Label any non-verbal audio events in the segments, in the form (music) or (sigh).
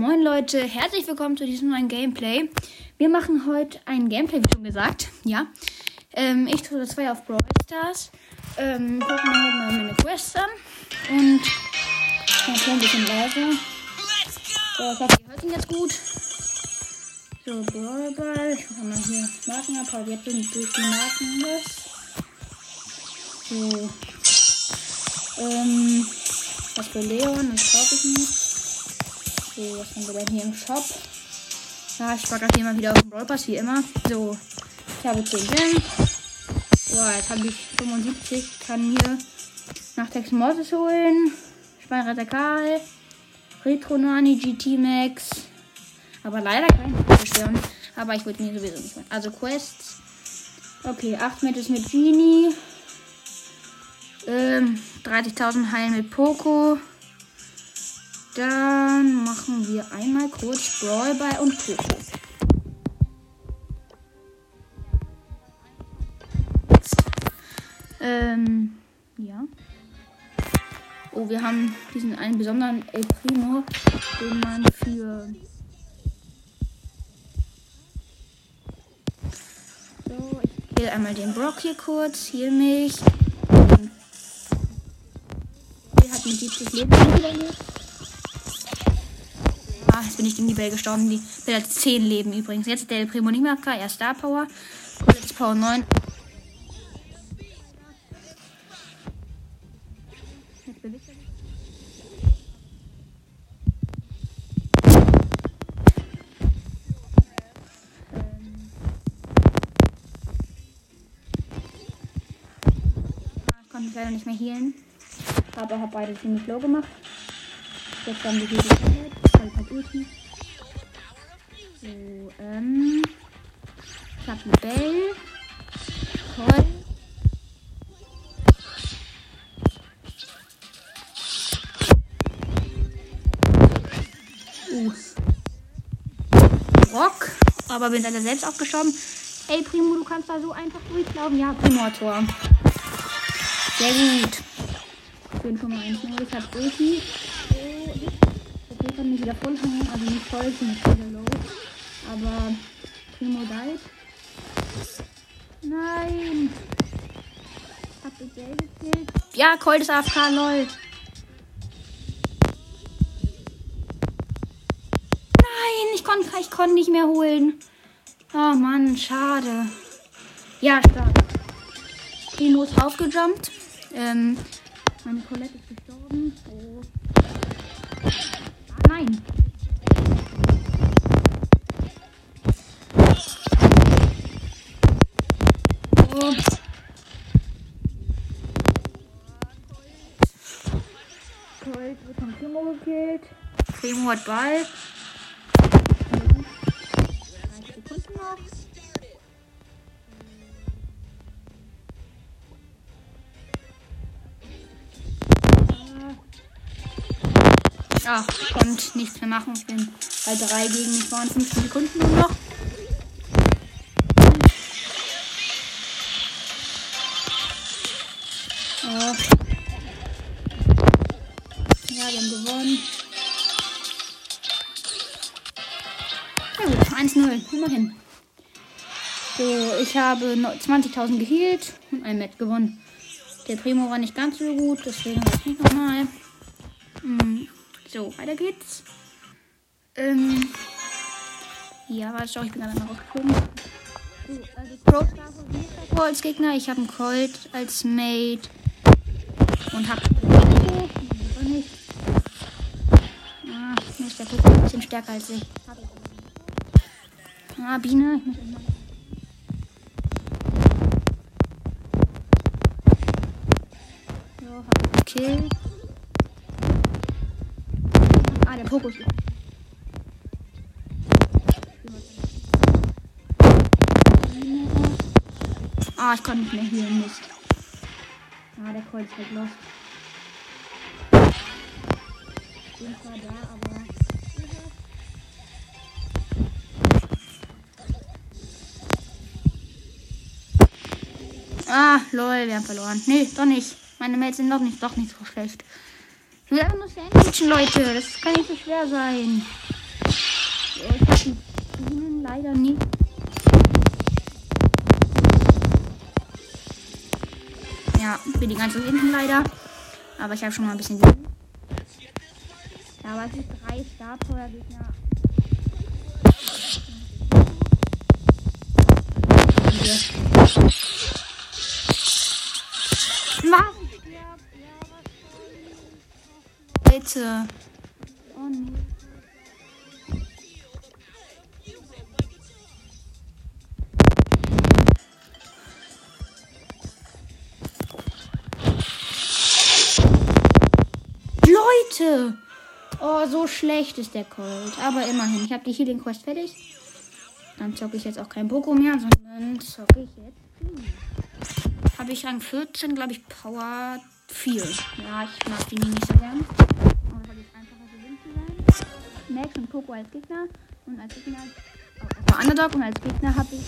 Moin Leute, herzlich willkommen zu diesem neuen Gameplay. Wir machen heute ein Gameplay, wie schon gesagt. Ja. Ähm, ich tue zwei auf Brawl Stars. Ähm, gucken wir mal meine Quests an. Und ich ein bisschen leiser. So, ich hoffe, ihr hört ihn jetzt gut. So, Brawlball. Ich mache mal hier Marken ab, aber jetzt sind durch die Marken was. So. Ähm, was für Leon, das brauche ich nicht. So, was haben wir denn hier im Shop? Ja, ich packe das hier mal wieder auf den Brawl Pass, wie immer. So, ich habe 10 Gems. Boah, jetzt habe ich 75. Kann hier nach Tex Mortis holen. Spannretter Karl. Retro Nani GT Max. Aber leider kein beschweren. Aber ich würde mir sowieso nicht holen. Also Quests. Okay, 8 Matches mit Genie. Ähm, 30.000 Heilen mit Poco. Dann machen wir einmal kurz Brawl bei und Poco. Ähm, ja. Oh, wir haben diesen einen besonderen El Primo, den man für. So, ich wähle einmal den Brock hier kurz, hier mich. Der hat mit 70 Leben wieder nicht. Jetzt bin ich gegen die Bell gestorben. Die Bell hat 10 Leben übrigens. Jetzt ist der Primo nicht mehr K, er Star Power. Jetzt Power 9. Jetzt bewegt er sich. Ähm. Ich konnte leider nicht mehr healen. Aber habe beide ziemlich low gemacht. Jetzt haben wir die Standard. Voll hat Ulti. So, ähm. Ich habe eine Bell. Toll. Uh. Rock. Aber bin leider selbst aufgestorben. Ey, Primo, du kannst da so einfach durchlaufen. Ja, Primo-Tor. Sehr gut. Ich bin schon mal 1 0 Ich hab Ulti. Kann mich wieder voll hängen. Also nicht voll, ich bin nicht wieder low. Aber Primo died. Nein. Hab ich Geld gekillt? Ja, Colt ist AFK, lol. Nein, ich konnte ich konnt nicht mehr holen. Oh Mann, schade. Ja, stark. Primo ist aufgejumpt. Ähm, meine Colette ist gestorben. Oh. Ah, nein. Oh. Colt wird von Primo gekillt. Primo hat Ball. 30 Sekunden noch. Ah, konnte nichts mehr machen. Ich bin bei 3 gegen mich waren 15 Sekunden nur noch. Ja. ja, wir haben gewonnen. Ja gut, 1-0, immerhin. So, ich habe 20.000 geheilt und ein Match gewonnen. Der Primo war nicht ganz so gut, deswegen habe ich nochmal. Hm. So, weiter geht's. Ähm. Ja, warte, schau, ich bin gerade mal rausgekommen. So, also Pro Star als Gegner. Ich habe einen Colt als Mate. Und hab. Oh, nicht. Ah, ist der Pokémon ein bisschen stärker als ich. Ah, Biene. Ich muss mal. So, hab gekillt. Ah, der Fokus. Ah, ich konnte nicht mehr hier Mist. Ah, der ist halt lost. Ich zwar da, aber. Ah, lol, wir haben verloren. Nee, doch nicht. Meine Mates sind doch nicht, doch nicht so schlecht. Ich will nur Sandwichen, Leute. Das kann nicht so schwer sein. die Bienen leider nicht. Ja, wir liegen ganz hinten leider. Aber ich habe schon mal ein bisschen. Ja, aber es drei Star Leute. Oh nee. Leute! Oh, so schlecht ist der Colt. Aber immerhin, ich habe die Healing Quest fertig. Dann zocke ich jetzt auch kein Poco mehr, sondern zocke ich jetzt. Habe ich Rang 14, glaube ich, Power 4. Ja, ich mag die nicht so gern. Max und Poco als Gegner. Und als Gegner also Underdog und als Gegner habe ich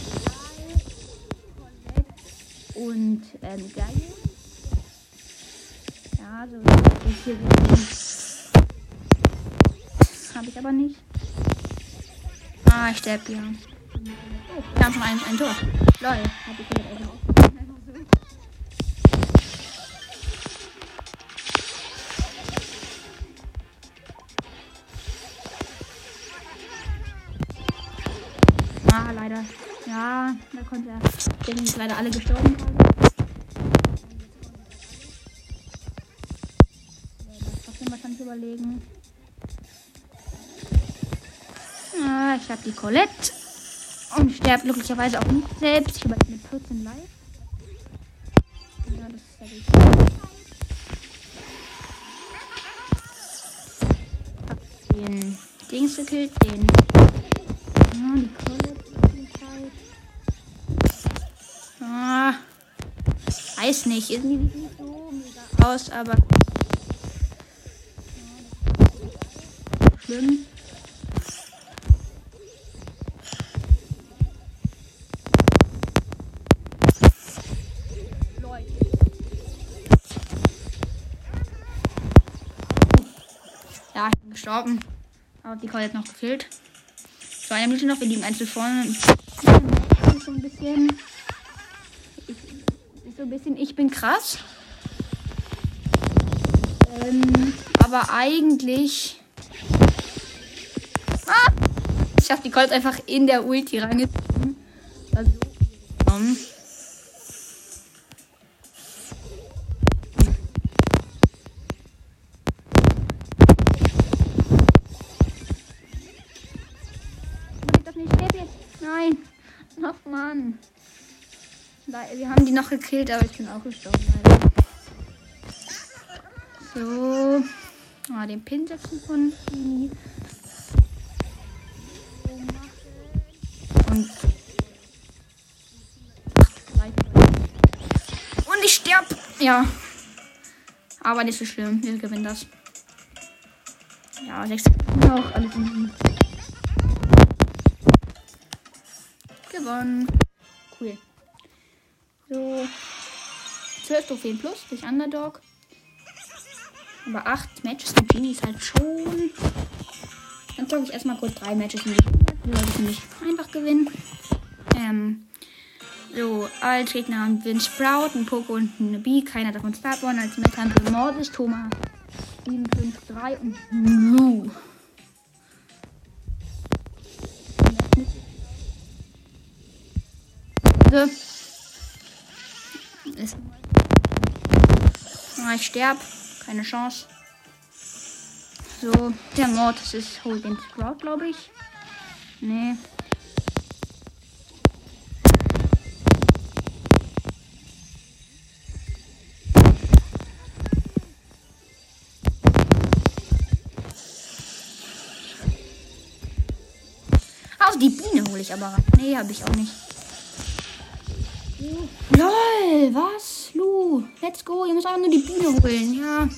und ähm, Geil. Ja, so ich hier Habe ich aber nicht. Ah, ich sterbe hier. Oh, wir haben schon ein, ein Tor. Lol, hab ich vielleicht Ja, da konnte er. Sind leider alle gestorben. Trotzdem wahrscheinlich überlegen. Ah, ich habe die Colette. Und sterbe glücklicherweise auch nicht selbst. Ich überlebe mit 14 live. Ja, das ist ja richtig. Hab den Dings gekillt, den. Ja, die Kohle. Ah, nicht. Irgendwie sieht nicht so mega aus, aber. Schlimm. Ja, ich bin gestorben. Aber die Call jetzt noch gekillt. So, eine Minute noch. Wir liegen einzeln vorne. So ein bisschen. So ein bisschen. Ich bin krass. Ähm, aber eigentlich. Ah! Ich habe die Colt einfach in der Ulti reingezogen. Also, um. Wir haben die noch gekillt, aber ich bin auch gestorben. Leider. So. Ah, den Pin setzen von Fini. Und. Und ich sterb. Ja. Aber nicht so schlimm. Wir gewinnen das. Ja, sechs noch. Alles in gewonnen. Cool. So. 12 Trophäen plus durch Underdog. Aber 8 Matches mit Genie ist halt schon. Dann zocke ich erstmal kurz 3 Matches mit Genie. Würde ich nämlich einfach gewinnen. Ähm. So, als Gegner haben wir einen Sprout, einen Poco und eine B. Keiner davon Starborn. Als Match haben wir Mortis, Thomas 753 und Lou. Runde. Ah, ich sterb. Keine Chance. So, der Mord das ist holt den Sprout, glaube ich. Nee. Also die Biene hole ich aber. Nee, habe ich auch nicht. LOL, was? Let's go. Ihr müsst einfach nur die Biene holen, ja.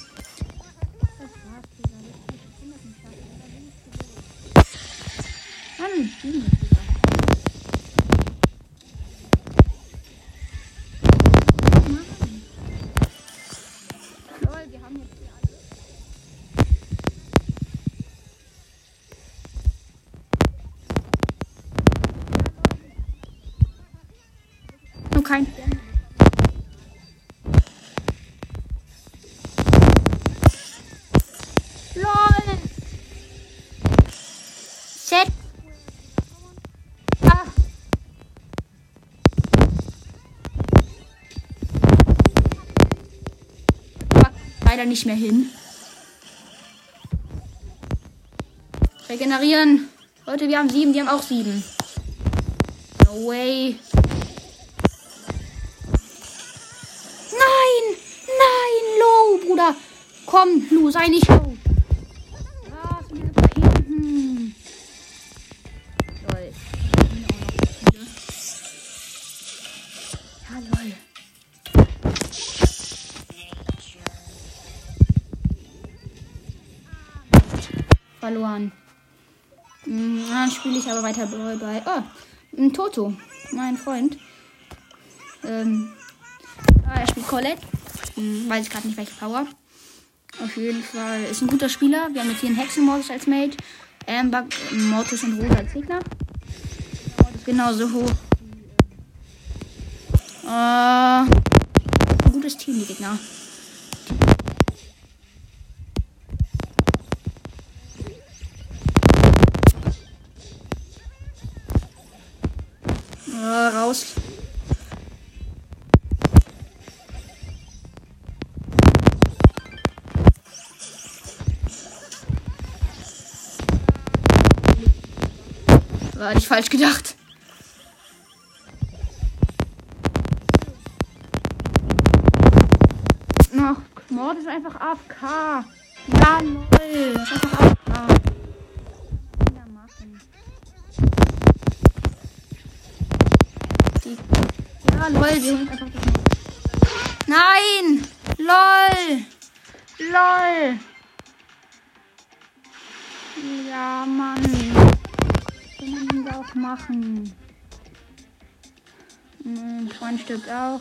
Leider nicht mehr hin. Regenerieren. Leute, wir haben sieben, die haben auch sieben. No way. Nein! Nein, Low, Bruder. Komm, Lu, sei nicht low. Verloren. Hm, Dann spiele ich aber weiter bei. bei oh, ein Toto. Mein Freund. Ähm, ah, er spielt Colette. Hm, weiß ich gerade nicht, welche Power. Auf jeden Fall ist ein guter Spieler. Wir haben jetzt hier einen Hexenmodus als Mate. Amber, Mortis und Rosa als Gegner. Genauso hoch. Äh, ein gutes Team, die Gegner. Äh, raus. War nicht falsch gedacht. Ach, Mord ist einfach AFK. Ja, lol. Ist einfach AFK. Ja, machen. Die. Lol, das. Nein! LOL! LOL! Ja, Mann. Können wir auch machen. Hm, Freund stirbt auch.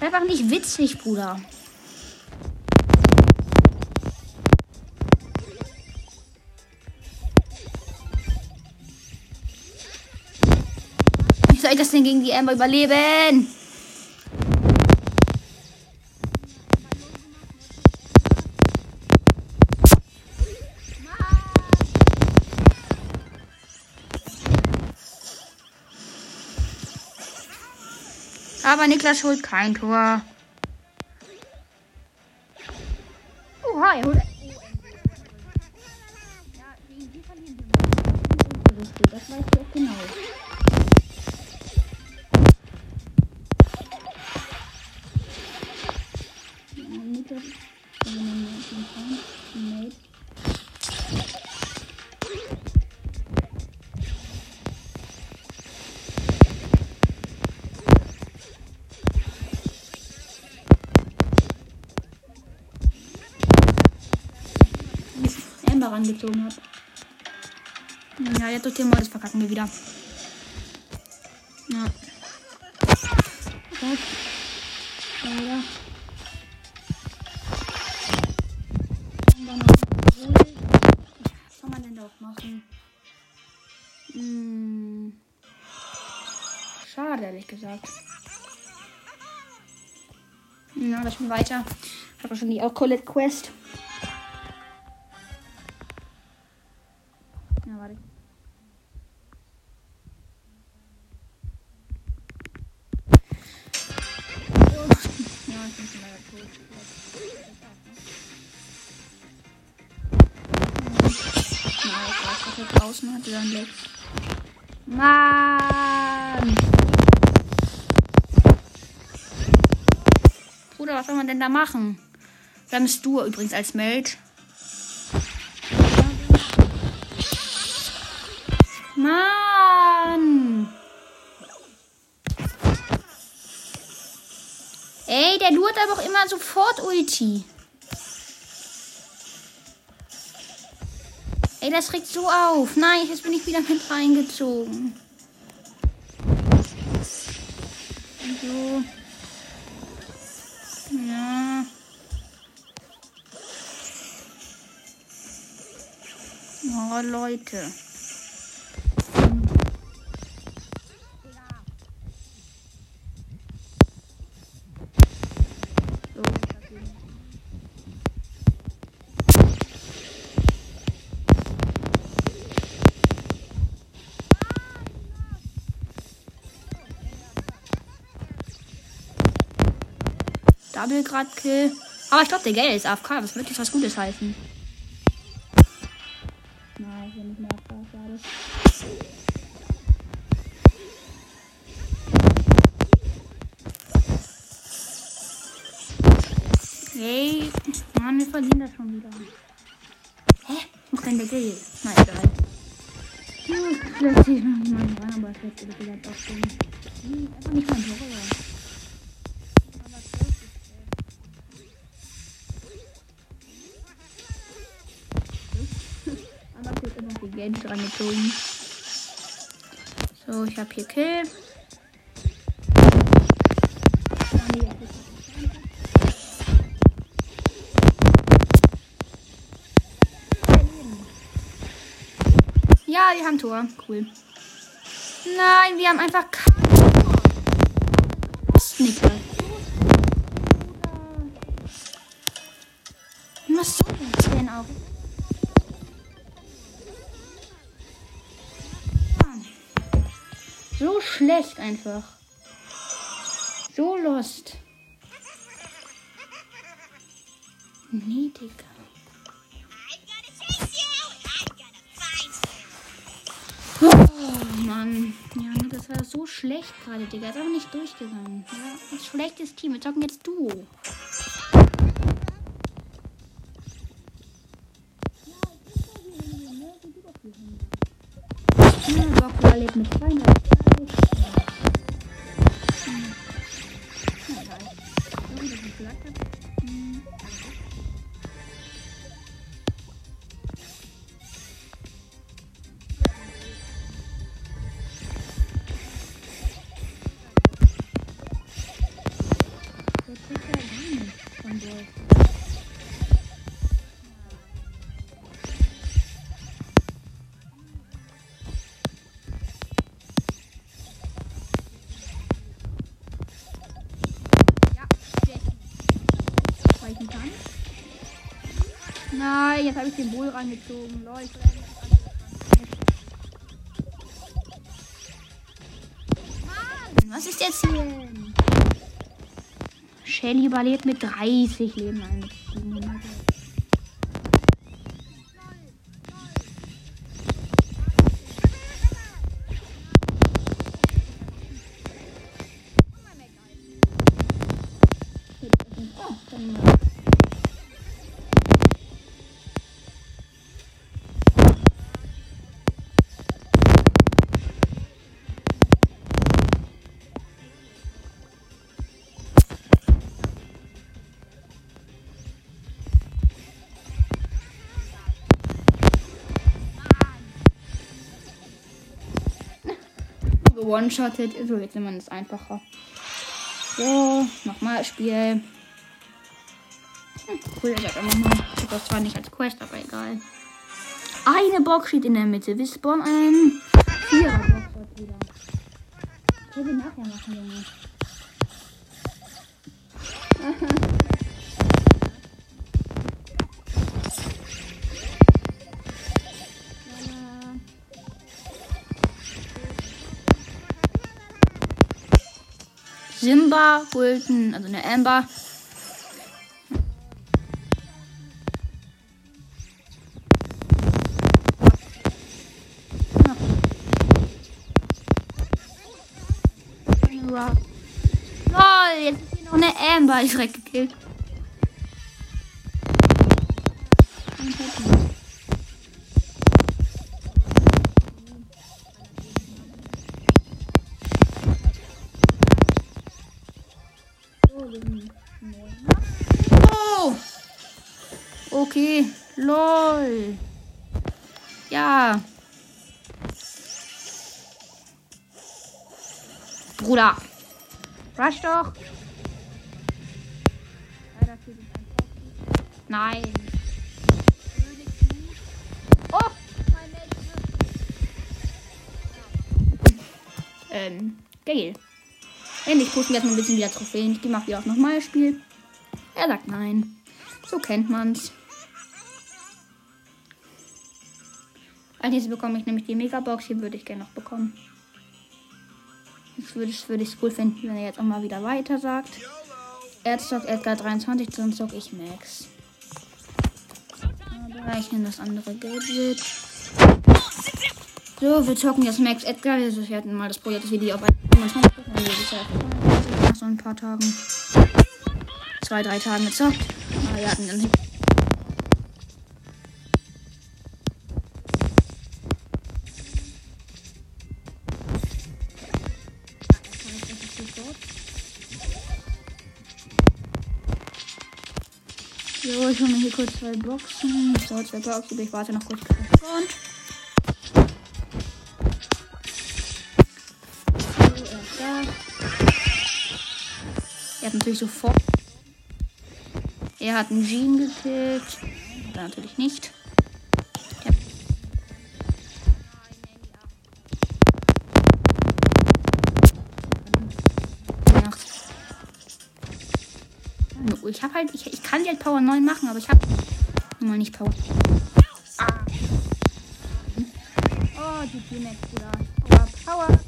Einfach nicht witzig, Bruder. Soll ich das denn gegen die Amber überleben? Aber Niklas holt kein Tor. Oha, er holt. Das weißt du auch genau. Rangezogen habe. Ja, jetzt durch den Mod, das verkacken wir wieder. Ja. Gut. Leider. Und dann noch. Was soll man denn da machen? Hm. Schade, ehrlich gesagt. Ja, das spielen weiter. Ich habe wahrscheinlich auch Colette Quest. Da machen? Wir haben Stu übrigens als Meld. Mann! Ey, der lurt aber auch immer sofort Ulti. Ey, das regt so auf. Nein, jetzt bin ich wieder mit reingezogen. So. Leute. Double Grad Kill. Aber ich glaube, der Geld ist AFK. Das wird jetzt was Gutes heißen? Schon wieder. Hä? Wo kann der Gale? Na egal. Hm, Vielleicht sehe ich noch nicht mal rein, aber ich werde vielleicht auch schon. Hm, (laughs) Einfach nicht mein Horror. Aber wird immer die Geld dran gezogen. So, ich habe hier Kill. Haben Tor. Cool. Nein, wir haben einfach kein Tor. Was soll das denn auch? So schlecht einfach. So lost. Nee, Digga. Mann. Ja, das war so schlecht gerade, Digga. Ist aber nicht durchgegangen. Ja, ein schlechtes Team. Wir zocken jetzt Duo. Ja, Dracula lebt mit 200. jetzt habe ich den Bull reingezogen. Leute. Mann, was ist jetzt hier? Shelly überlebt mit 30 Leben eines Jetzt nimmt man es einfacher. So, nochmal Spiel. Hm, cool, ich hab immer mal. Ich das zwar nicht als Quest, aber egal. Eine Box steht in der Mitte. Wir spawnen einen Vierer-Box wieder. Können wir nachher machen, Junge. Simba holt ein, also eine Amber. Lol, jetzt ist hier noch eine Amber. Ich direkt gekillt. Okay, lol. Ja. Bruder. Rush doch. Nein. Oh! Ähm, geil. Endlich pushen wir jetzt mal ein bisschen wieder Trophäen. Ich gehe mal wieder auf normales Spiel. Er sagt nein. So kennt man's. Als nächstes bekomme ich nämlich die Megabox. Hier würde ich gerne noch bekommen. Jetzt würde ich es ich's cool finden, wenn er jetzt auch mal wieder weiter sagt. Er zockt Edgar 23, dann zock ich Max. Aber ich nehme das andere Gadget. So, wir zocken jetzt Max Edgar. Wir hatten mal das Projekt das Video auf 25 nach so ein paar Tagen. Zwei, drei Tagen gezockt. Aber wir hatten dann Hole mir hier kurz zwei Boxen. So, zwei Boxen. Ich warte noch kurz. Und. Er hat natürlich sofort. Er hat einen Jean gekillt. Natürlich nicht. Ich habe halt, ich, ich kann halt Power 9 machen, aber ich habe immer nicht Power. Ah. Oh, die wieder. Power, Power.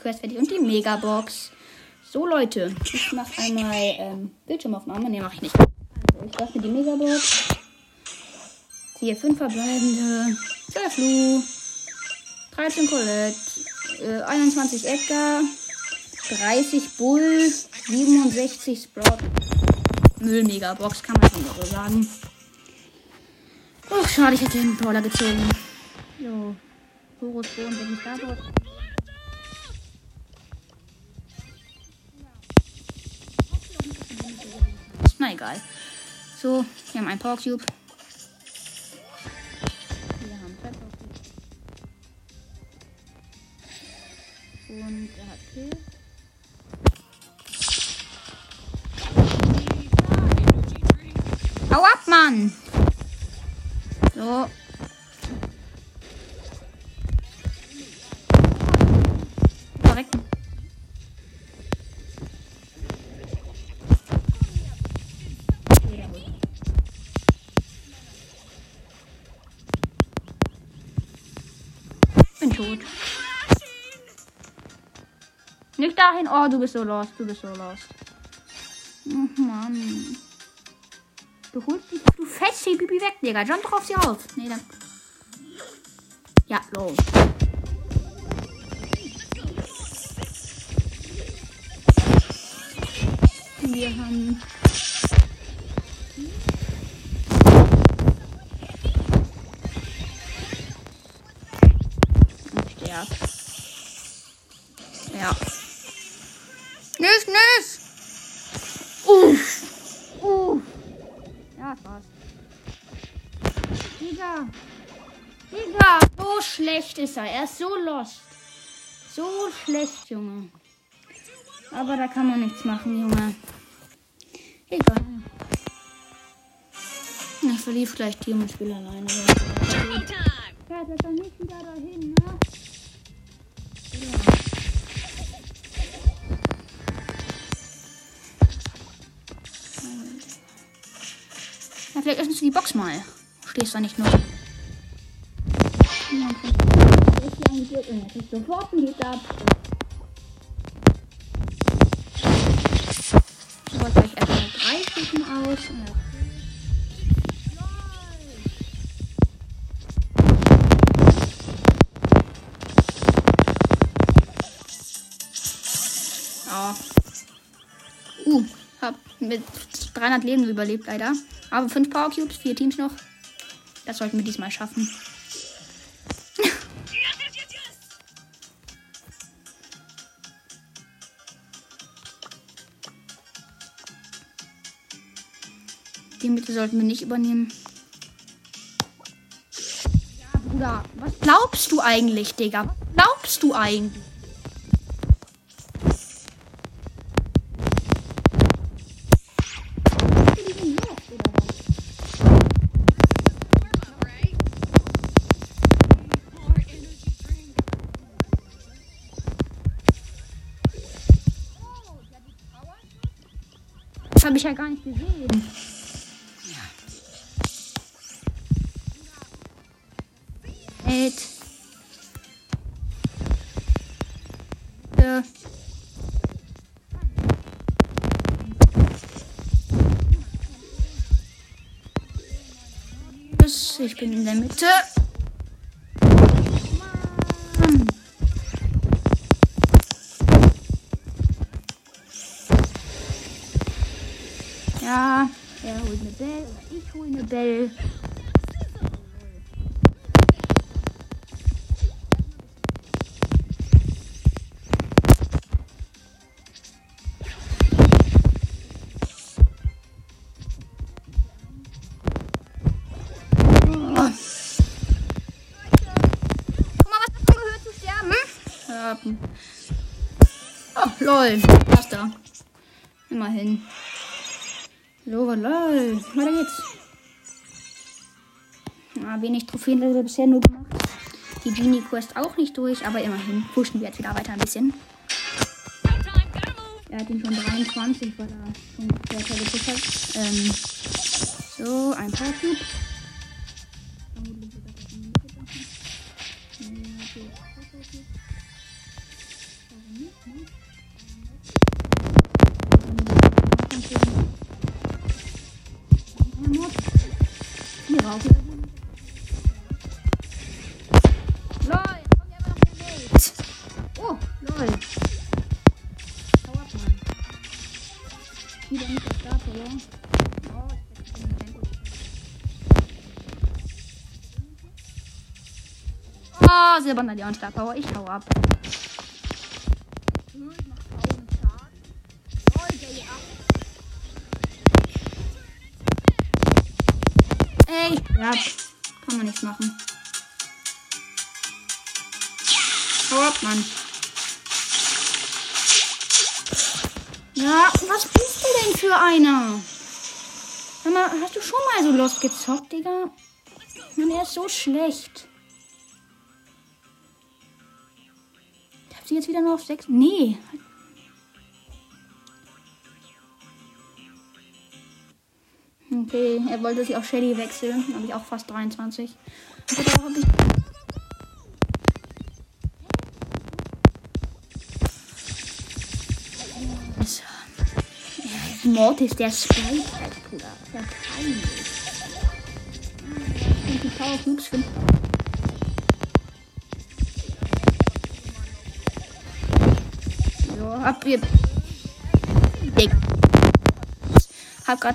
Quest fertig und die Megabox. So, Leute, ich mache einmal ähm, Bildschirmaufnahme. Ne, mache ich nicht. Also, ich öffne die Megabox. Hier 5 verbleibende. 12 Lu. 13 Colette. Äh, 21 Edgar. 30 Bull. 67 Sprout. Müll-Megabox, kann man schon so sagen. Oh, schade, ich hätte den Brawler gezogen. So. Horus, und welchen Starboard. Na egal. So, wir haben einen Power Cube. Wir haben zwei Power Cubes. Und er hat Kill. Nicht dahin. Oh, du bist so lost. Du bist so lost. Oh, Mann. Du holst die. Du fetzt die Bibi weg, Digga. Jump doch auf sie auf. Nee, dann. Ja, los. Wir haben. Schlecht, Junge. Aber da kann man nichts machen, Junge. Egal. Ich verlief gleich Team und spiele alleine. Fährt er dann nicht wieder dahin, ne? Ja. Ja, vielleicht öffnest du die Box mal. Stehst da nicht nur. Sofort ein Lied ab. Aus. Ja. Uh, hab mit 300 Leben überlebt leider. Aber 5 Power Cubes, 4 Teams noch. Das sollten wir diesmal schaffen. Mittel sollten wir nicht übernehmen. Ja, Bruder, was glaubst du eigentlich, Digga? Was glaubst du eigentlich? habe ich ja gar nicht gesehen. Mit. Ja. Ich bin in der Mitte. Mann. Ja, er holt eine Bell, ich hole eine Bell. Lol. Was da? Immerhin. So, lol. Weiter geht's. Ja, wenig Trophäen wir bisher nur gemacht. Die Genie Quest auch nicht durch, aber immerhin pushen wir jetzt wieder weiter ein bisschen. Er hat ihn schon 23, weil er schon toll gepusht. Ähm, so, ein paar Cube. silberner Leon Star Power. Ich hau ab. Ey, ja, kann man nichts machen. Hau ab, Mann. Ja, was bist du denn für einer? Sag mal, hast du schon mal so Lost gezockt, Digga? Mann, er ist so schlecht. Jetzt wieder nur auf 6? Nee. Okay, er wollte sich auf Shelly wechseln. Habe ich auch fast 23. Und ich Mortis, der Sprite, Bruder. Der peinlich. Und die Power Cubes finden hab ihr. Dick. Hab grad.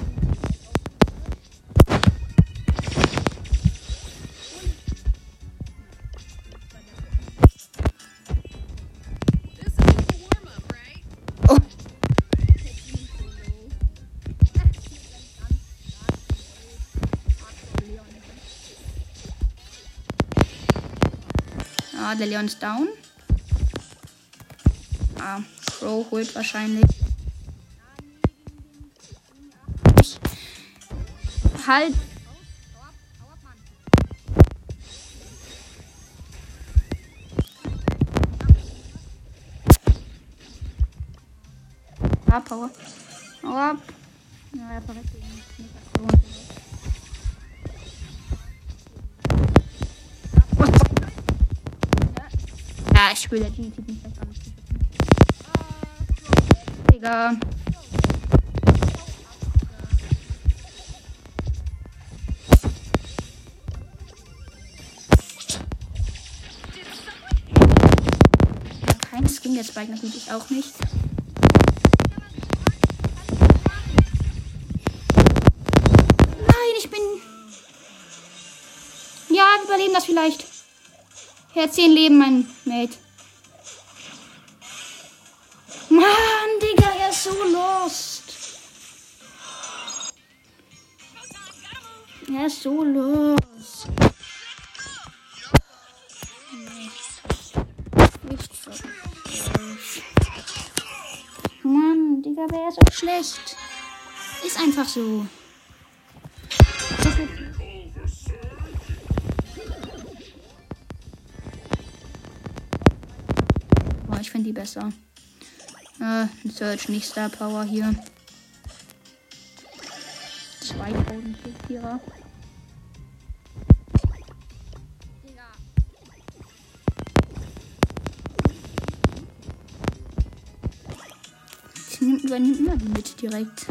Oh. Ah, der Leon ist down. Ah. Crow holt wahrscheinlich. halt. Ja, Power. Hau ab. Ja, er Ja, ich spiele der Digga. Kein Skin, der Spike natürlich auch nicht. Nein, ich bin. Ja, wir überleben das vielleicht. 10 Leben, mein Mate. Digga, wer ist so schlecht? Ist einfach so. Boah, ich finde die besser. Äh, Search, nicht Star Power hier. 2000 Vierer. Übernimmt immer die Mitte direkt.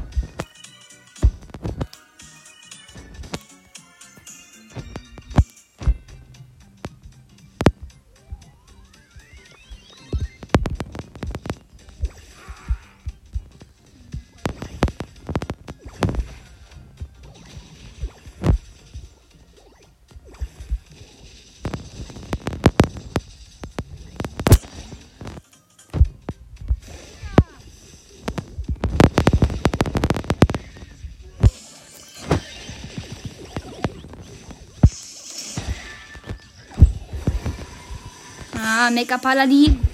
Ah, Mega Paladin. Ja,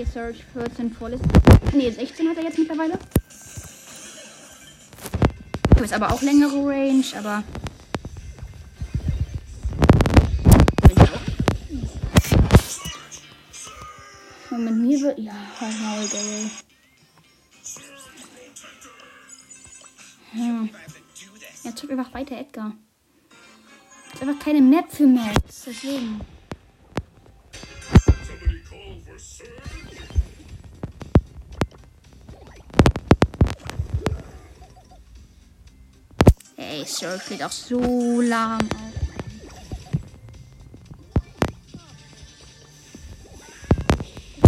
okay, Search 14 volles. Nee, 16 hat er jetzt mittlerweile. Du ist aber auch längere Range, aber. Mit mir wird. Ja, halt Maul, Daryl. Ja. Jetzt zockt einfach weiter, Edgar. Ist einfach keine Map für Max, deswegen. Ey, Surge steht auch so lahm auf.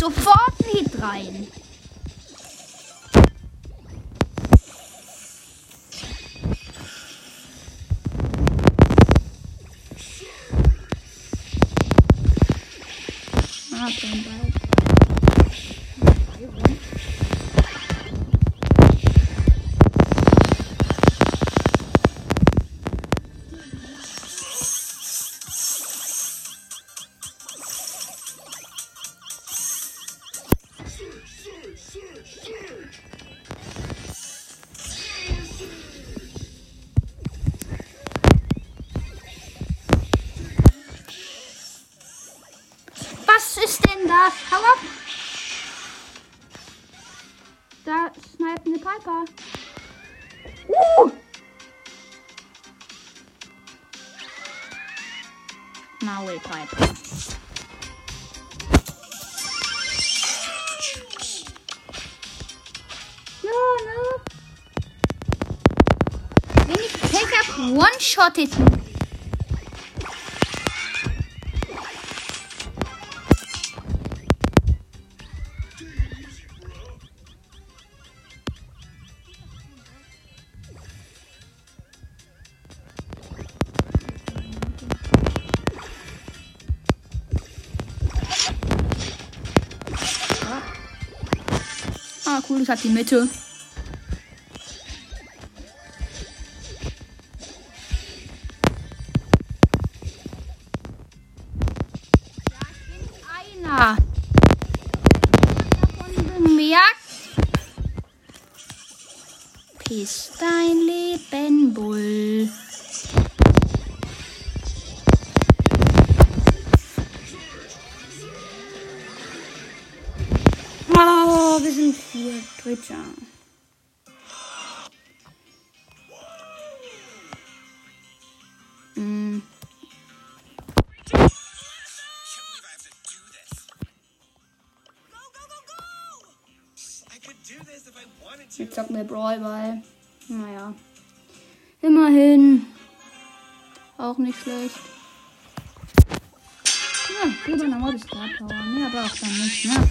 Sofort ein rein. Ah, one-shotted Ah, cool, ich hab die Mitte. Bemerkt. Piss dein Leben, Bull. Oh, wir sind vier Dritter. Jetzt zocken wir Brawl Ball. Naja. Immerhin. Auch nicht schlecht. Ja, lieber nochmal die Star Power. Mehr braucht man nicht, ne?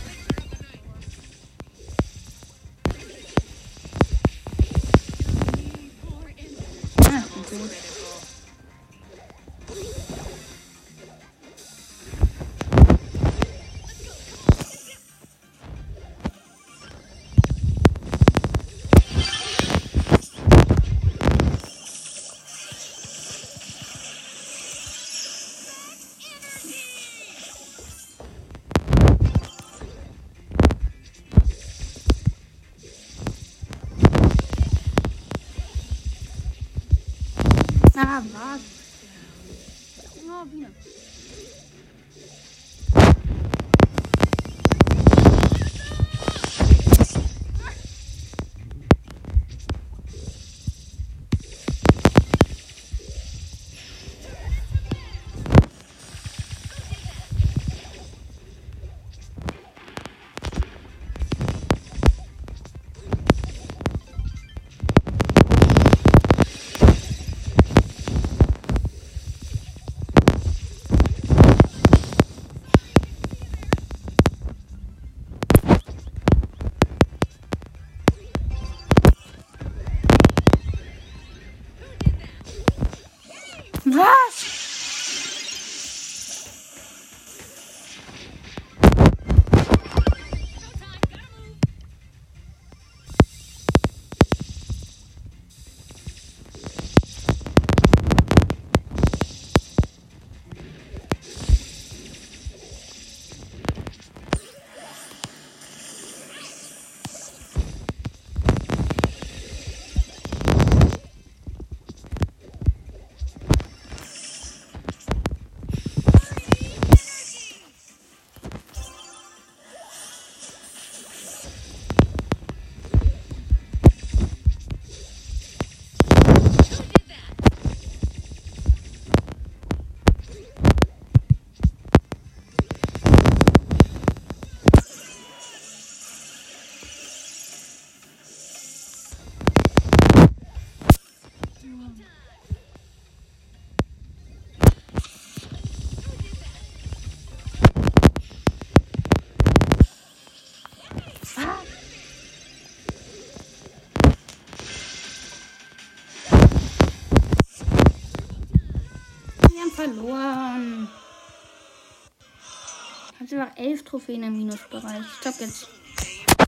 11 Trophäen im Minusbereich. Ich glaube jetzt.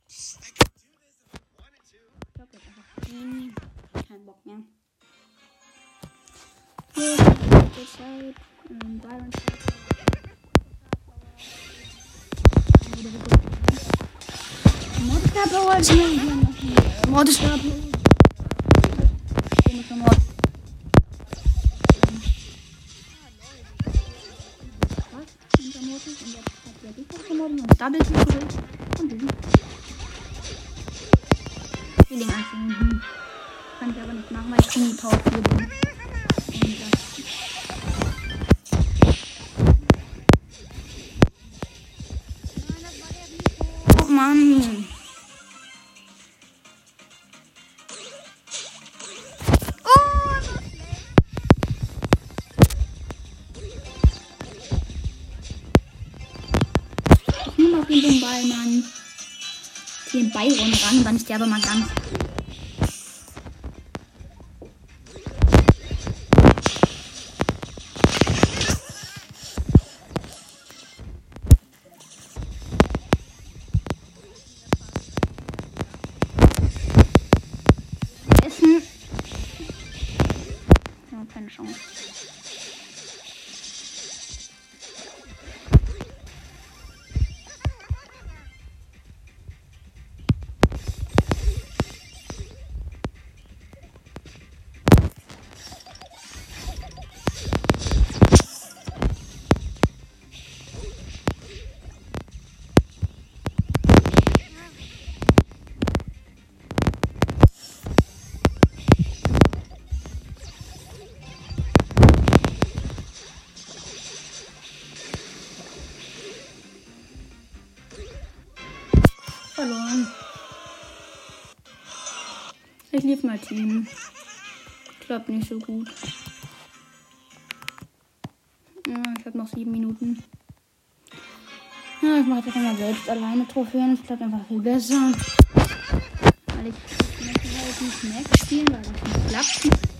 Ich glaube jetzt einfach Genie. Kein Bock mehr. Hier, deshalb. Ähm, Byron. Modestab Awards. Modestab gemordet 2 ohne Rang, dann ist der aber mal ganz Ich lief mal Team. Klappt nicht so gut. Ja, ich habe noch sieben Minuten. Ja, ich mache einfach mal selbst alleine Trophäen. Das klappt einfach viel besser. Weil ich möchte halt nicht Max spielen, weil das nicht klappt.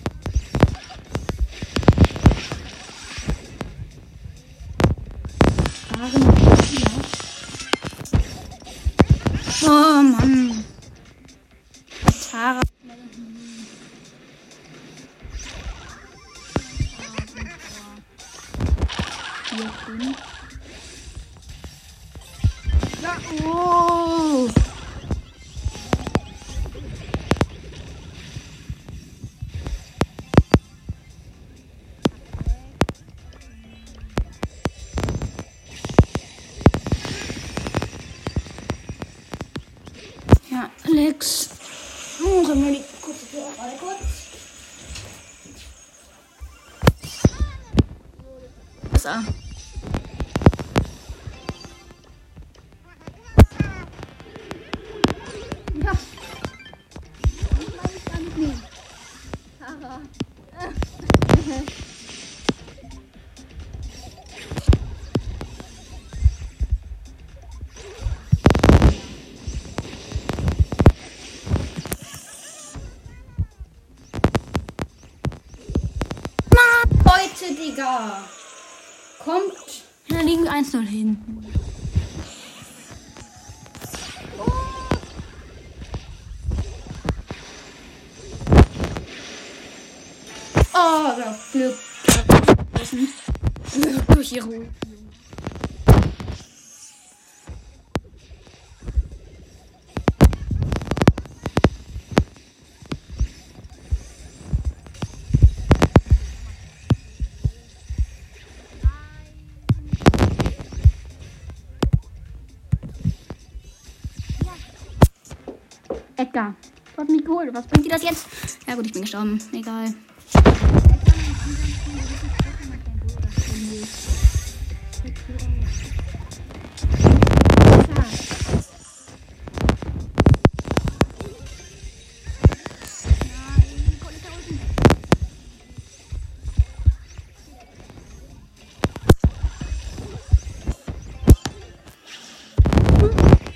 Edgar, du hast mich geholt. Was bringt dir das jetzt? Ja gut, ich bin gestorben. Egal.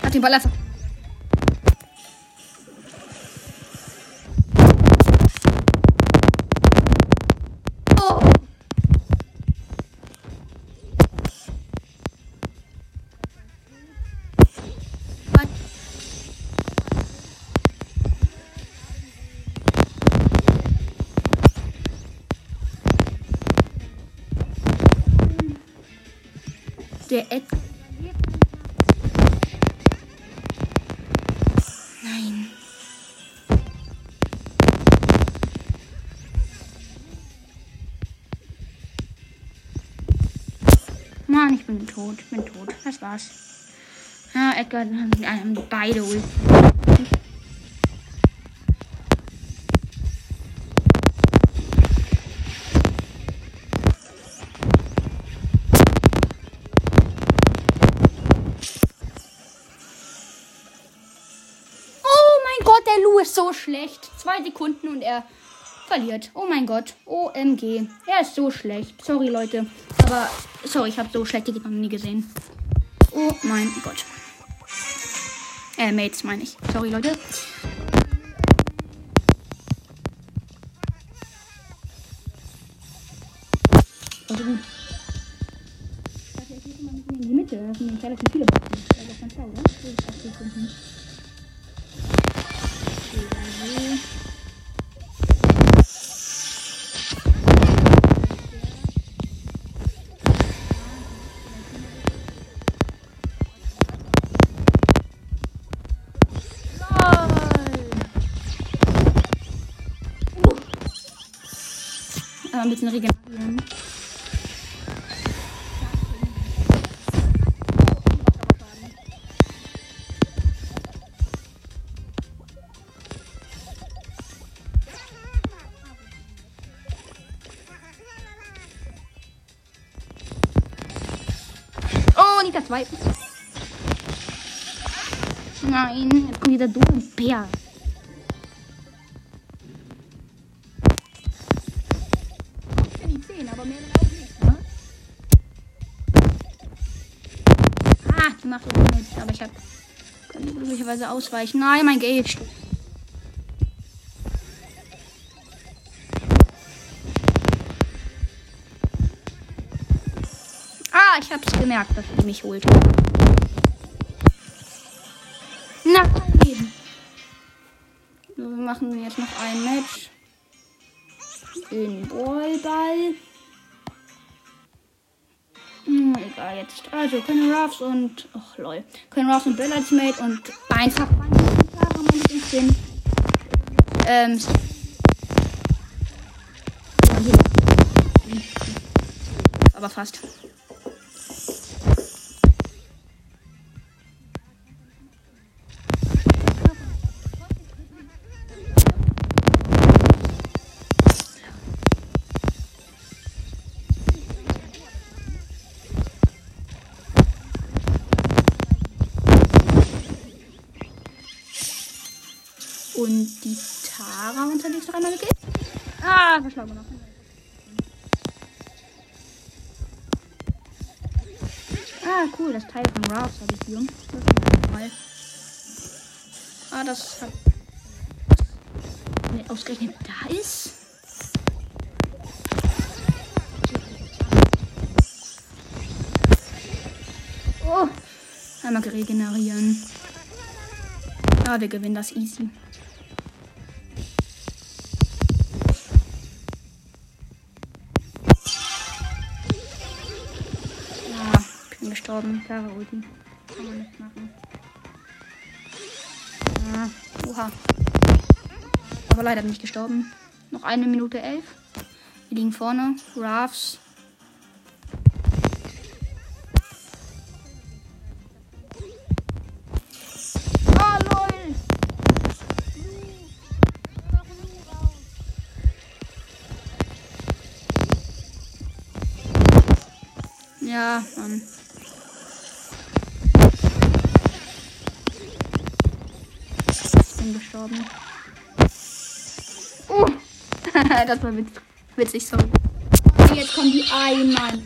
Hat den Ball einfach. Der Ed. Nein. Mann, ich bin tot. Ich bin tot. Das war's. Ja, Edgar haben beide Ult. So schlecht. Zwei Sekunden und er verliert. Oh mein Gott. OMG. Er ist so schlecht. Sorry, Leute. Aber, sorry, ich habe so schlechte Gegner noch nie gesehen. Oh mein Gott. Äh, Mates meine ich. Sorry, Leute. Also gut. Ich muss mal ein bisschen in die Mitte. Da sind relativ viele das ist ganz klar, oder? Ein bisschen regenerieren. Oh, zweite. Nein, jetzt kommt dieser dumme Bär. Die macht auch mit, aber ich hab kann glücklicherweise ausweichen. Nein, mein Gage. Ah, ich hab's gemerkt, dass sie mich holt. Nein! So, wir machen jetzt noch ein Match. In Ballball. Egal jetzt. Also, Können Ruffs und. Ach, lol. Können Ruffs und Billards Mate und einfach Lieblingssinn. Ähm. Aber fast. Cool, das Teil von Ralphs habe ich hier. Ah, das hat. Nee, ausgerechnet da ist. Oh, einmal regenerieren. Ah, wir gewinnen das easy. Gestorben. Klare Ulti. Kann man nicht machen. Ah. Aber leider bin ich gestorben. Noch eine Minute elf. Wir liegen vorne. Rafs. Das war witz witzig, sorry. Jetzt kommen die ein, Mann.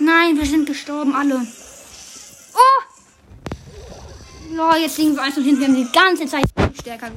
Nein, wir sind gestorben, alle. Oh! Lol, jetzt liegen wir eins und hinten. Wir haben die ganze Zeit stärker.